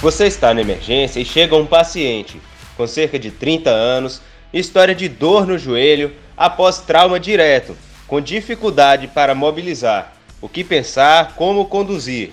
Você está na emergência e chega um paciente com cerca de 30 anos, história de dor no joelho após trauma direto, com dificuldade para mobilizar. O que pensar, como conduzir.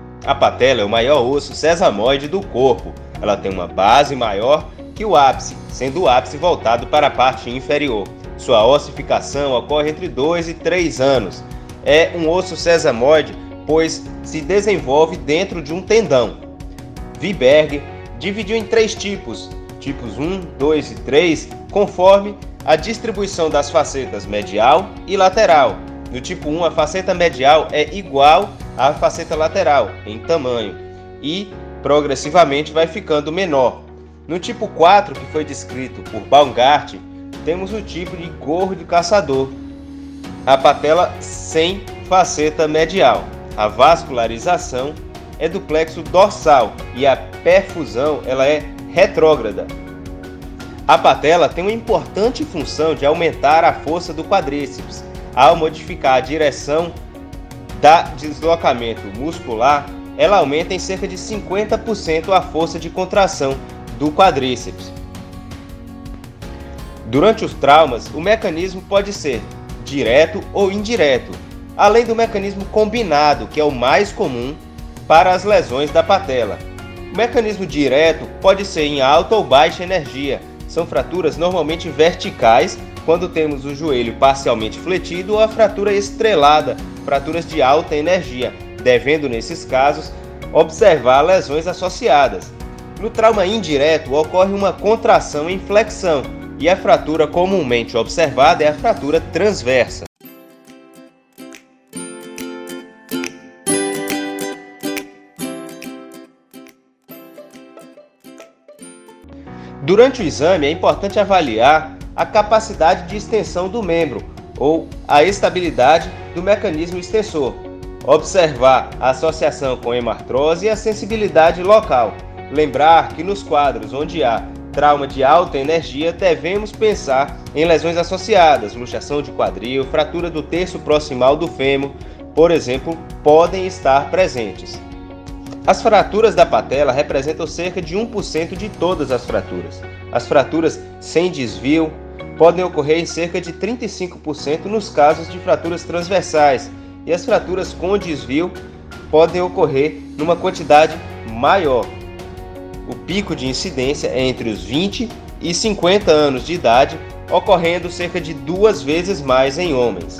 a patela é o maior osso sesamoide do corpo. Ela tem uma base maior que o ápice, sendo o ápice voltado para a parte inferior. Sua ossificação ocorre entre 2 e 3 anos. É um osso sesamoide, pois se desenvolve dentro de um tendão. Viberg dividiu em três tipos, tipos 1, 2 e 3, conforme a distribuição das facetas medial e lateral. No tipo 1, a faceta medial é igual a faceta lateral em tamanho e progressivamente vai ficando menor. No tipo 4, que foi descrito por Baumgart, temos o tipo de gorro de caçador, a patela sem faceta medial. A vascularização é do plexo dorsal e a perfusão ela é retrógrada. A patela tem uma importante função de aumentar a força do quadríceps ao modificar a direção da deslocamento muscular, ela aumenta em cerca de 50% a força de contração do quadríceps. Durante os traumas, o mecanismo pode ser direto ou indireto, além do mecanismo combinado, que é o mais comum para as lesões da patela. O mecanismo direto pode ser em alta ou baixa energia. São fraturas normalmente verticais, quando temos o joelho parcialmente fletido ou a fratura estrelada, fraturas de alta energia, devendo, nesses casos, observar lesões associadas. No trauma indireto, ocorre uma contração em flexão, e a fratura comumente observada é a fratura transversa. Durante o exame, é importante avaliar a capacidade de extensão do membro ou a estabilidade do mecanismo extensor. Observar a associação com hemartrose e a sensibilidade local. Lembrar que nos quadros onde há trauma de alta energia, devemos pensar em lesões associadas, luxação de quadril, fratura do terço proximal do fêmur, por exemplo, podem estar presentes. As fraturas da patela representam cerca de 1% de todas as fraturas. As fraturas sem desvio, podem ocorrer em cerca de 35% nos casos de fraturas transversais, e as fraturas com desvio podem ocorrer numa quantidade maior. O pico de incidência é entre os 20 e 50 anos de idade, ocorrendo cerca de duas vezes mais em homens.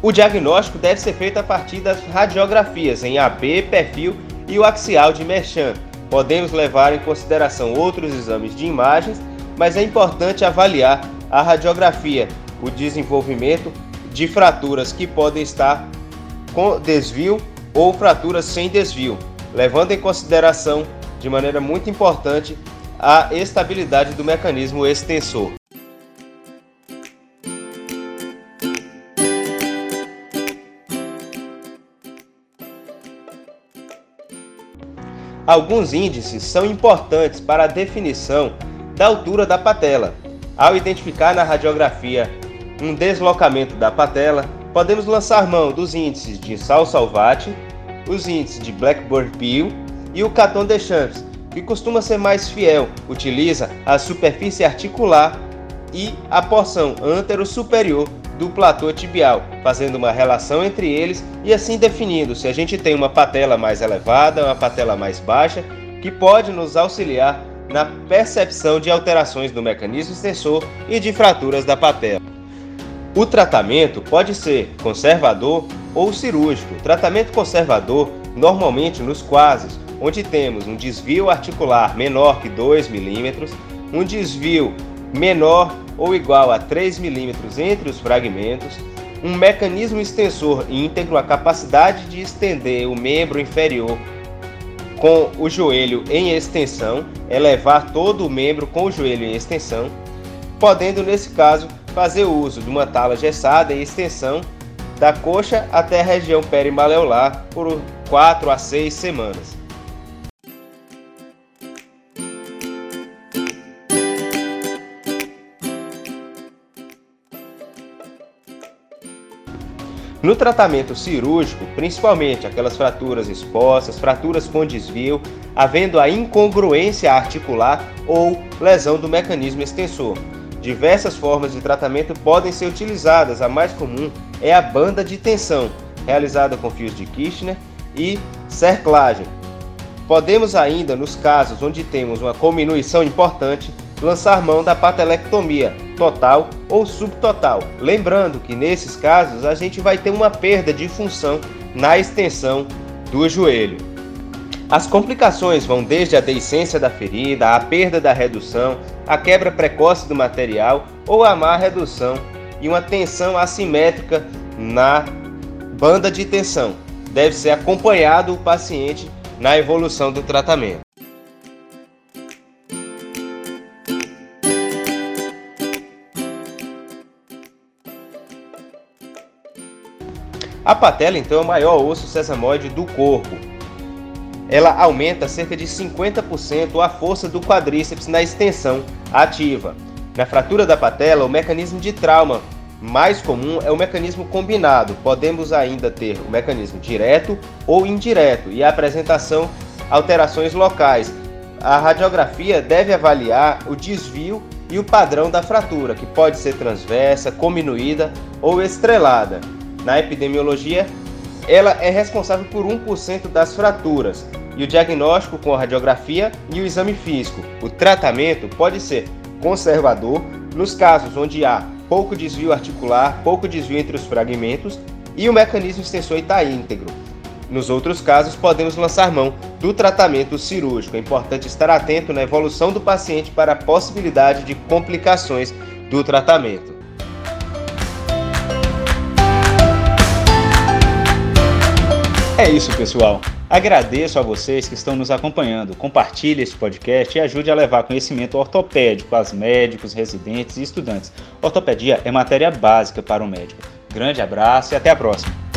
O diagnóstico deve ser feito a partir das radiografias em AB, perfil e o axial de Merchan. Podemos levar em consideração outros exames de imagens mas é importante avaliar a radiografia, o desenvolvimento de fraturas que podem estar com desvio ou fraturas sem desvio, levando em consideração de maneira muito importante a estabilidade do mecanismo extensor. Alguns índices são importantes para a definição da altura da patela. Ao identificar na radiografia um deslocamento da patela, podemos lançar mão dos índices de Sal Salvati, os índices de Blackboard Peel e o Caton Deschamps, que costuma ser mais fiel, utiliza a superfície articular e a porção antero-superior do platô tibial, fazendo uma relação entre eles e assim definindo se a gente tem uma patela mais elevada, uma patela mais baixa, que pode nos auxiliar na percepção de alterações no mecanismo extensor e de fraturas da patela. O tratamento pode ser conservador ou cirúrgico. Tratamento conservador Normalmente nos quases, onde temos um desvio articular menor que 2 milímetros, um desvio menor ou igual a 3 milímetros entre os fragmentos, um mecanismo extensor íntegro, a capacidade de estender o membro inferior com o joelho em extensão, elevar todo o membro com o joelho em extensão, podendo, nesse caso, fazer uso de uma tala gessada em extensão da coxa até a região perimaleolar por 4 a 6 semanas. No tratamento cirúrgico, principalmente aquelas fraturas expostas, fraturas com desvio, havendo a incongruência articular ou lesão do mecanismo extensor. Diversas formas de tratamento podem ser utilizadas, a mais comum é a banda de tensão, realizada com fios de Kirchner e cerclagem. Podemos ainda, nos casos onde temos uma diminuição importante, lançar mão da patelectomia, total ou subtotal. Lembrando que nesses casos a gente vai ter uma perda de função na extensão do joelho. As complicações vão desde a deiscência da ferida, a perda da redução, a quebra precoce do material ou a má redução e uma tensão assimétrica na banda de tensão. Deve ser acompanhado o paciente na evolução do tratamento. A patela, então, é o maior osso sesamoide do corpo. Ela aumenta cerca de 50% a força do quadríceps na extensão ativa. Na fratura da patela, o mecanismo de trauma mais comum é o mecanismo combinado. Podemos ainda ter o mecanismo direto ou indireto e a apresentação alterações locais. A radiografia deve avaliar o desvio e o padrão da fratura, que pode ser transversa, cominuída ou estrelada na epidemiologia, ela é responsável por 1% das fraturas e o diagnóstico com a radiografia e o exame físico. O tratamento pode ser conservador nos casos onde há pouco desvio articular, pouco desvio entre os fragmentos e o mecanismo extensor está íntegro. Nos outros casos, podemos lançar mão do tratamento cirúrgico. É importante estar atento na evolução do paciente para a possibilidade de complicações do tratamento. É isso, pessoal. Agradeço a vocês que estão nos acompanhando. Compartilhe este podcast e ajude a levar conhecimento ortopédico aos médicos, residentes e estudantes. Ortopedia é matéria básica para o médico. Grande abraço e até a próxima.